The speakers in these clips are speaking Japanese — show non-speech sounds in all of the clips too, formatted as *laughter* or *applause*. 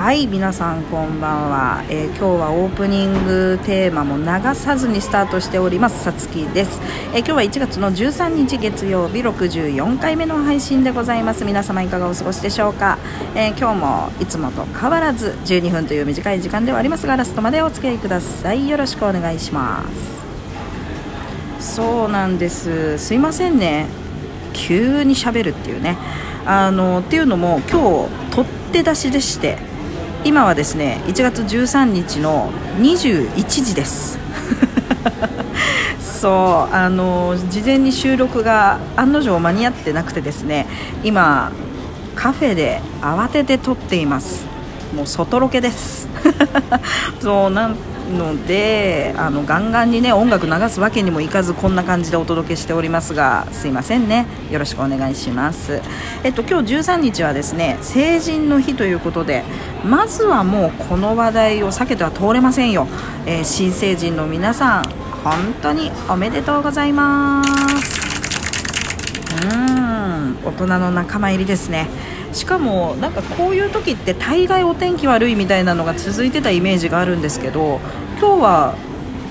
はい皆さんこんばんは、えー、今日はオープニングテーマも流さずにスタートしております。さつきです、えー、今日は1月の13日月曜日64回目の配信でございます。皆様いかがお過ごしでしょうか、えー、今日もいつもと変わらず12分という短い時間ではありますがラストまでお付き合いください。よろしくお願いします。そうなんです。すいませんね。急にしゃべるっていうね。あのっていうのも今日取って出しでして今はですね1月13日の21時です。*laughs* そうあの事前に収録が案の定間に合ってなくてですね今カフェで慌てて撮っています。もう外ロケです。*laughs* そうなんのであのガンガンにね音楽流すわけにもいかずこんな感じでお届けしておりますがすいませんね。よろしくお願いします。えっと今日13日はですね成人の日ということでまずはもうこの話題を避けては通れませんよ、えー、新成人の皆さん本当におめでとうございます。うん大人の仲間入りですね。しかもなんかこういう時って大概お天気悪いみたいなのが続いてたイメージがあるんですけど今日は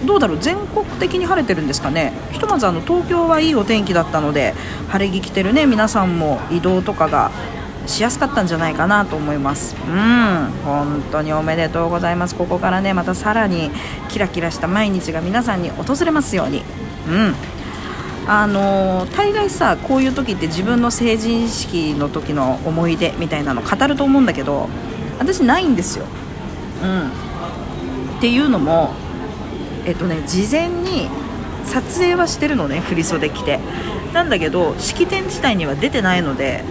どうだろう？全国的に晴れてるんですかね？ひとまずあの東京はいいお天気だったので晴れ着着てるね皆さんも移動とかがしやすかったんじゃないかなと思います。うん本当におめでとうございます。ここからねまたさらにキラキラした毎日が皆さんに訪れますように。うん。あの大概さこういう時って自分の成人式の時の思い出みたいなの語ると思うんだけど私ないんですよ。うん、っていうのもえっとね事前に撮影はしてるのね振り袖着て。なんだけど式典自体には出てないので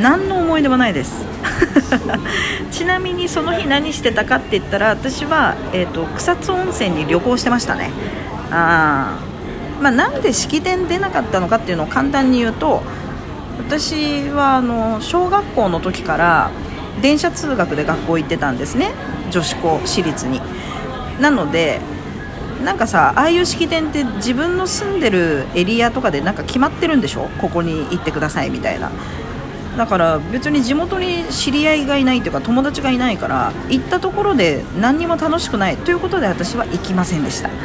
何の思い出もないです。*laughs* ちなみにその日何してたかって言ったら私は、えーと、と草津温泉に旅行してましたね。あまあ、なんで式典出なかったのかっていうのを簡単に言うと私はあの小学校の時から電車通学で学校行ってたんですね。女子校私立に。なのでなんかさああいう式典って自分の住んでるエリアとかでなんか決まってるんでしょ？ここに行ってくださいみたいな。だから別に地元に知り合いがいないというか友達がいないから行ったところで何にも楽しくないということで私は行きませんでした。はい。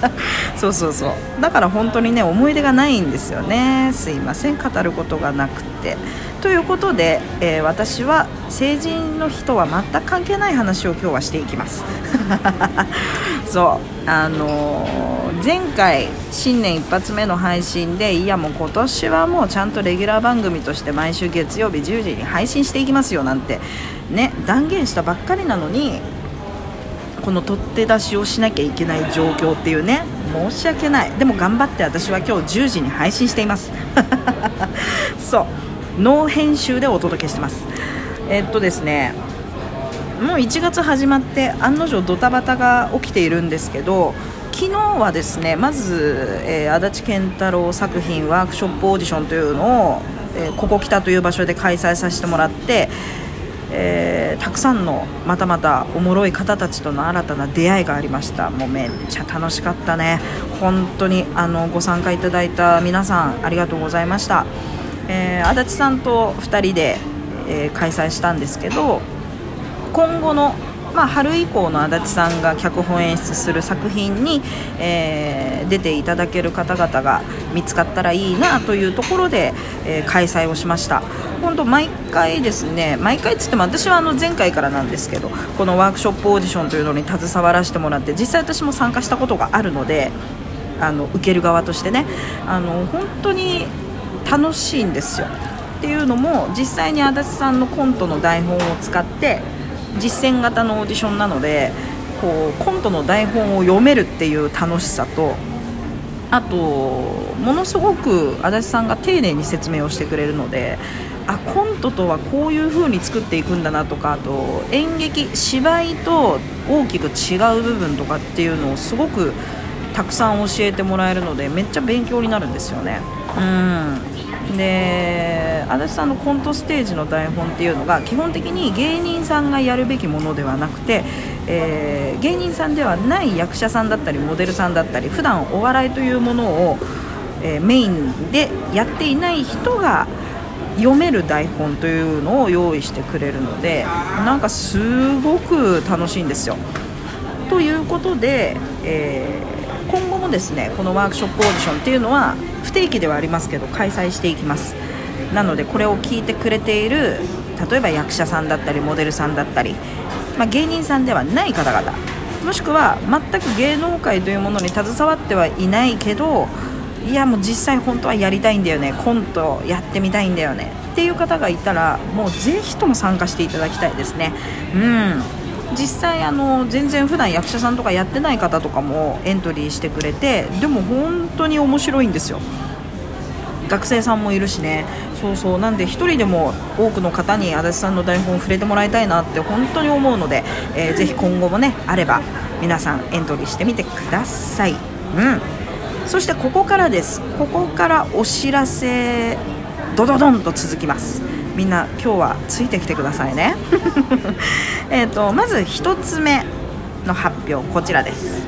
*laughs* そうそうそう。だから本当にね思い出がないんですよね。すいません。語ることがなくて。ということで、えー、私は成人の日とは全く関係ない話を今日はしていきます。*laughs* そう。あのー、前回新年一発目の配信でいやもう今年はもうちゃんとレギュラー番組として毎週月曜日10時に配信していきますよなんてね断言したばっかりなのにこの取って出しをしなきゃいけない状況っていうね申し訳ない。でも頑張って私は今日10時に配信しています。*laughs* そう。ノー編集でお届けしてます。えっとですねもう1月始まって案の定ドタバタが起きているんですけど昨日はですねまず、えー、足立健太郎作品ワークショップオーディションというのを、えー、ここ北という場所で開催させてもらってえー、たくさんのまたまたおもろい方たちとの新たな出会いがありました。もうめっちゃ楽しかったね。本当にあのご参加いただいた皆さんありがとうございました、えー、足立さんと2人で、えー、開催したんですけど今後のまあ、春以降の足立さんが脚本演出する作品に、えー、出ていただける方々が見つかったらいいなというところで、えー、開催をしました。本当毎回ですね毎回つっても私はあの前回からなんですけどこのワークショップオーディションというのに携わらせてもらって実際私も参加したことがあるのであの受ける側としてねあの本当に楽しいんですよ。っていうのも実際に足立さんのコントの台本を使って実践型のオーディションなのでこうコントの台本を読めるっていう楽しさとあとものすごく足立さんが丁寧に説明をしてくれるのであコントとはこういう風に作っていくんだなとかあと演劇芝居と大きく違う部分とかっていうのをすごくたくさん教えてもらえるのでめっちゃ勉強になるんですよね。うんで足立さんのコントステージの台本っていうのが基本的に芸人さんがやるべきものではなくて、えー、芸人さんではない役者さんだったりモデルさんだったり普段お笑いというものを、えー、メインでやっていない人が読める台本というのを用意してくれるのでなんかすごく楽しいんですよ。ということで、えー、今後もですねこのワークショップオーディションっていうのは不定期ではありますけど開催していきますなのでこれを聞いてくれている例えば役者さんだったりモデルさんだったり、まあ、芸人さんではない方々もしくは全く芸能界というものに携わってはいないけどいやもう実際本当はやりたいんだよねコントやってみたいんだよねっていう方がいたらもうぜひとも参加していただきたいですね。うん。実際あの全然普段役者さんとかやってない方とかもエントリーしてくれてでも本当に面白いんですよ。学生さんもいるしね。そうそう。なんで1人でも多くの方に足立さんの台本を触れてもらいたいなって本当に思うので、えー、ぜひ今後もねあれば皆さんエントリーしてみてください。うん。そしてここからです。ここからお知らせドドドンと続きます。みんな今日はついてきてくださいね。*laughs* えとまず1つ目の発表こちらです。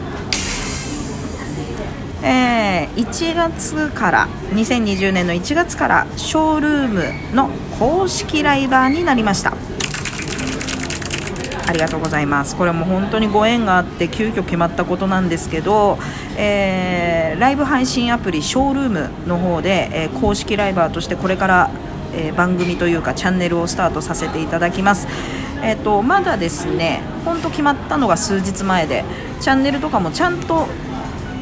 えー、1月から2020年の1月からショールームの公式ライバーになりました。ありがとうございます。これも本当にご縁があって急遽決まったことなんですけど、えー、ライブ配信アプリショールームの方で、えー、公式ライバーとしてこれから、え、番組というかチャンネルをスタートさせていただきます、えーと、まだですね本当決まったのが数日前でチャンネルとかもちゃんと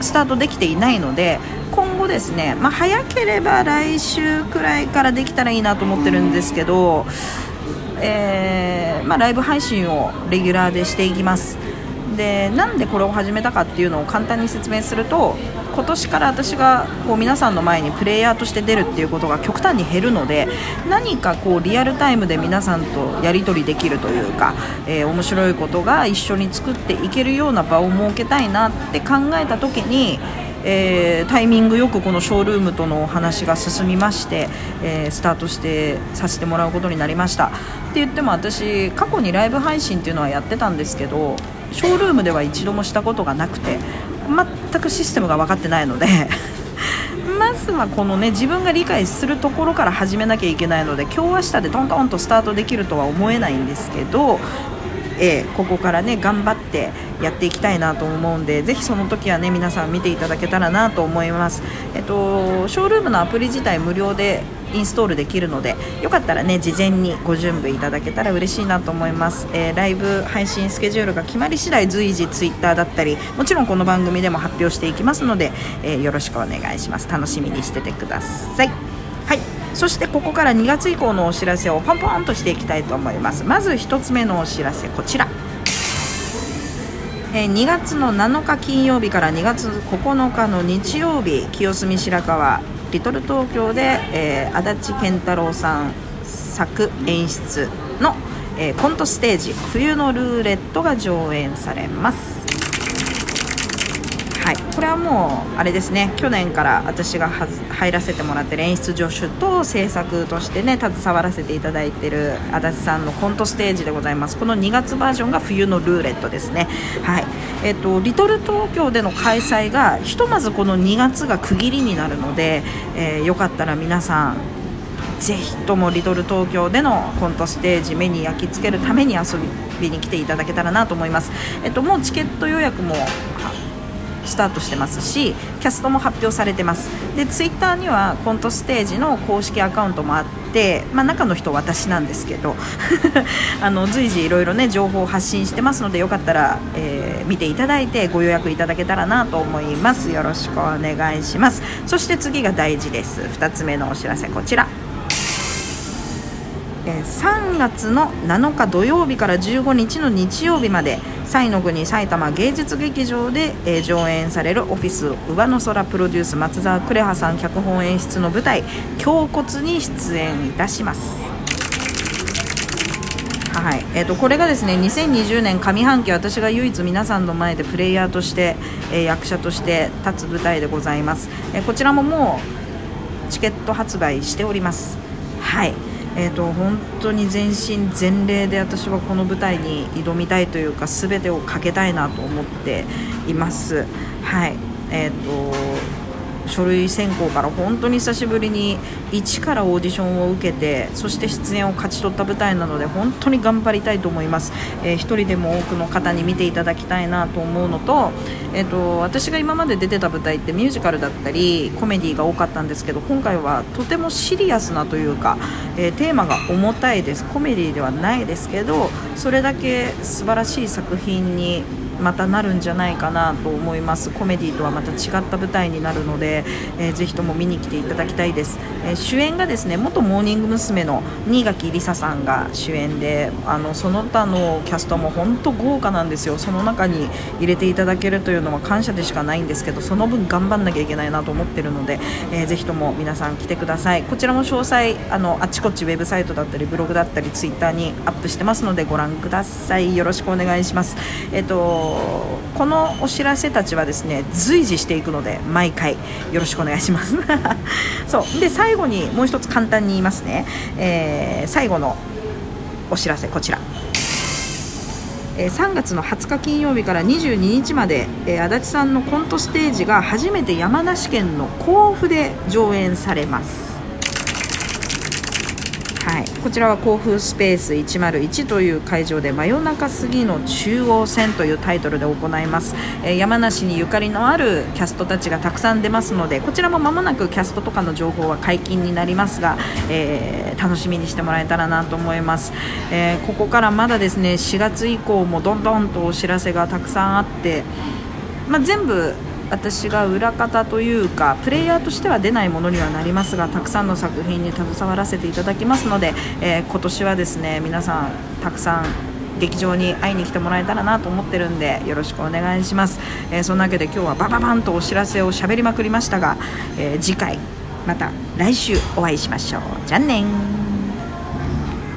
スタートできていないので今後ですね、まあ、早ければ来週くらいからできたらいいなと思ってるんですけどえー、まあ、ライブ配信をレギュラーでしていきます。でなんでこれを始めたかっていうのを簡単に説明すると今年から私がこう皆さんの前にプレイヤーとして出るっていうことが極端に減るので何かこうリアルタイムで皆さんとやり取りできるというか、えー、面白いことが一緒に作っていけるような場を設けたいなって考えた時にえー、タイミングよくこのショールームとのお話が進みまして、えー、スタートしてさせてもらうことになりました。って言っても私過去にライブ配信っていうのはやってたんですけどショールームでは一度もしたことがなくて全くシステムが分かってないので *laughs* まずはこのね自分が理解するところから始めなきゃいけないので今日明日でトントンとスタートできるとは思えないんですけどえー、ここからね頑張ってやっていきたいなと思うんでぜひその時はね皆さん見ていただけたらなと思います、えっと、ショールームのアプリ自体無料でインストールできるのでよかったらね事前にご準備いただけたら嬉しいなと思います、えー、ライブ配信スケジュールが決まり次第随時ツイッターだったりもちろんこの番組でも発表していきますので、えー、よろしくお願いします。楽しみにしててください。はい。そしてここから2月以降のお知らせをポンポンとしていきたいと思います。まず1つ目のお知らせこちら。え2月の7日金曜日から2月9日の日曜日清澄白河リトル東京で、えー、足立健太郎さん作演出の、えー、コントステージ「冬のルーレット」が上演されます。はい、これはもうあれですね。去年から私が入らせてもらってる演出助手と制作としてね携わらせていただいてる足立さんのコントステージでございます。この2月バージョンが冬のルーレットですね。はい。えっ、とリトル東京での開催がひとまずこの2月が区切りになるので、えー、よかったら皆さんぜひともリトル東京でのコントステージ目に焼き付けるために遊びに来ていただけたらなと思います。えっと、もうチケット予約もスタートしてますしキャストも発表されてます。でツイッターにはコントステージの公式アカウントもあって、まあ、中の人私なんですけど *laughs* あの随時いろいろね情報を発信してますのでよかったら、えー、見ていただいてご予約いただけたらなと思います。よろしくお願いします。そして次が大事です。2つ目のお知らせこちら。3月の7日土曜日から15日の日曜日まで西の国埼玉芸術劇場で、え上演されるオフィス上の空プロデュース松沢呉葉さん脚本演出の舞台「胸骨」に出演いたします。はい。えーと、これがですね2020年上半期私が唯一皆さんの前でプレイヤーとして、えー、役者として立つ舞台でございます、えー、こちらももうチケット発売しております。はい。えーと、本当に全身全霊で私はこの舞台に挑みたいというか全てをかけたいなと思っています。はいえーと、書類選考から本当に久しぶりに一からオーディションを受けてそして出演を勝ち取った舞台なので本当に頑張りたいと思います、えー、1人でも多くの方に見ていただきたいなと思うのと,、えーと、私が今まで出てた舞台ってミュージカルだったりコメディが多かったんですけど今回はとてもシリアスなというか、えー、テーマが重たいです。コメディではないですけどそれだけ素晴らしい作品にまたなるんじゃないかなと思います。コメディとはまた違った舞台になるので、えー、ぜひとも見に来ていただきたいです、えー、主演がですね元モーニング娘。の新垣梨沙さんが主演であのその他のキャストも本当豪華なんですよ。その中に入れていただけるというのは感謝でしかないんですけどその分頑張んなきゃいけないなと思ってるので、えー、ぜひとも皆さん来てください。こちらも詳細あのあちこちウェブサイトだったりブログだったりツイッターにアップしてますのでご覧ください。よろしくお願いします。えっ、とこのお知らせたちはですね随時していくので毎回よろしくお願いします。*laughs* そう。で最後にもう一つ簡単に言いますね、えー、最後のお知らせこちら。え3月の20日金曜日から22日まで、え足立さんのコントステージが初めて山梨県の甲府で上演されます、こちらは甲府スペース101という会場で真夜中過ぎの中央線というタイトルで行います、えー、山梨にゆかりのあるキャストたちがたくさん出ますのでこちらも間もなくキャストとかの情報は解禁になりますが、えー、楽しみにしてもらえたらなと思います、え、ここからまだですね4月以降もどんどんとお知らせがたくさんあって、まあ、全部私が裏方というかプレイヤーとしては出ないものにはなりますがたくさんの作品に携わらせていただきますので、えー、今年はですね皆さんたくさん劇場に会いに来てもらえたらなと思ってるんでよろしくお願いします、えー、そんなわけで今日はバババンとお知らせを喋りまくりましたが、えー、次回また来週お会いしましょう。じゃあね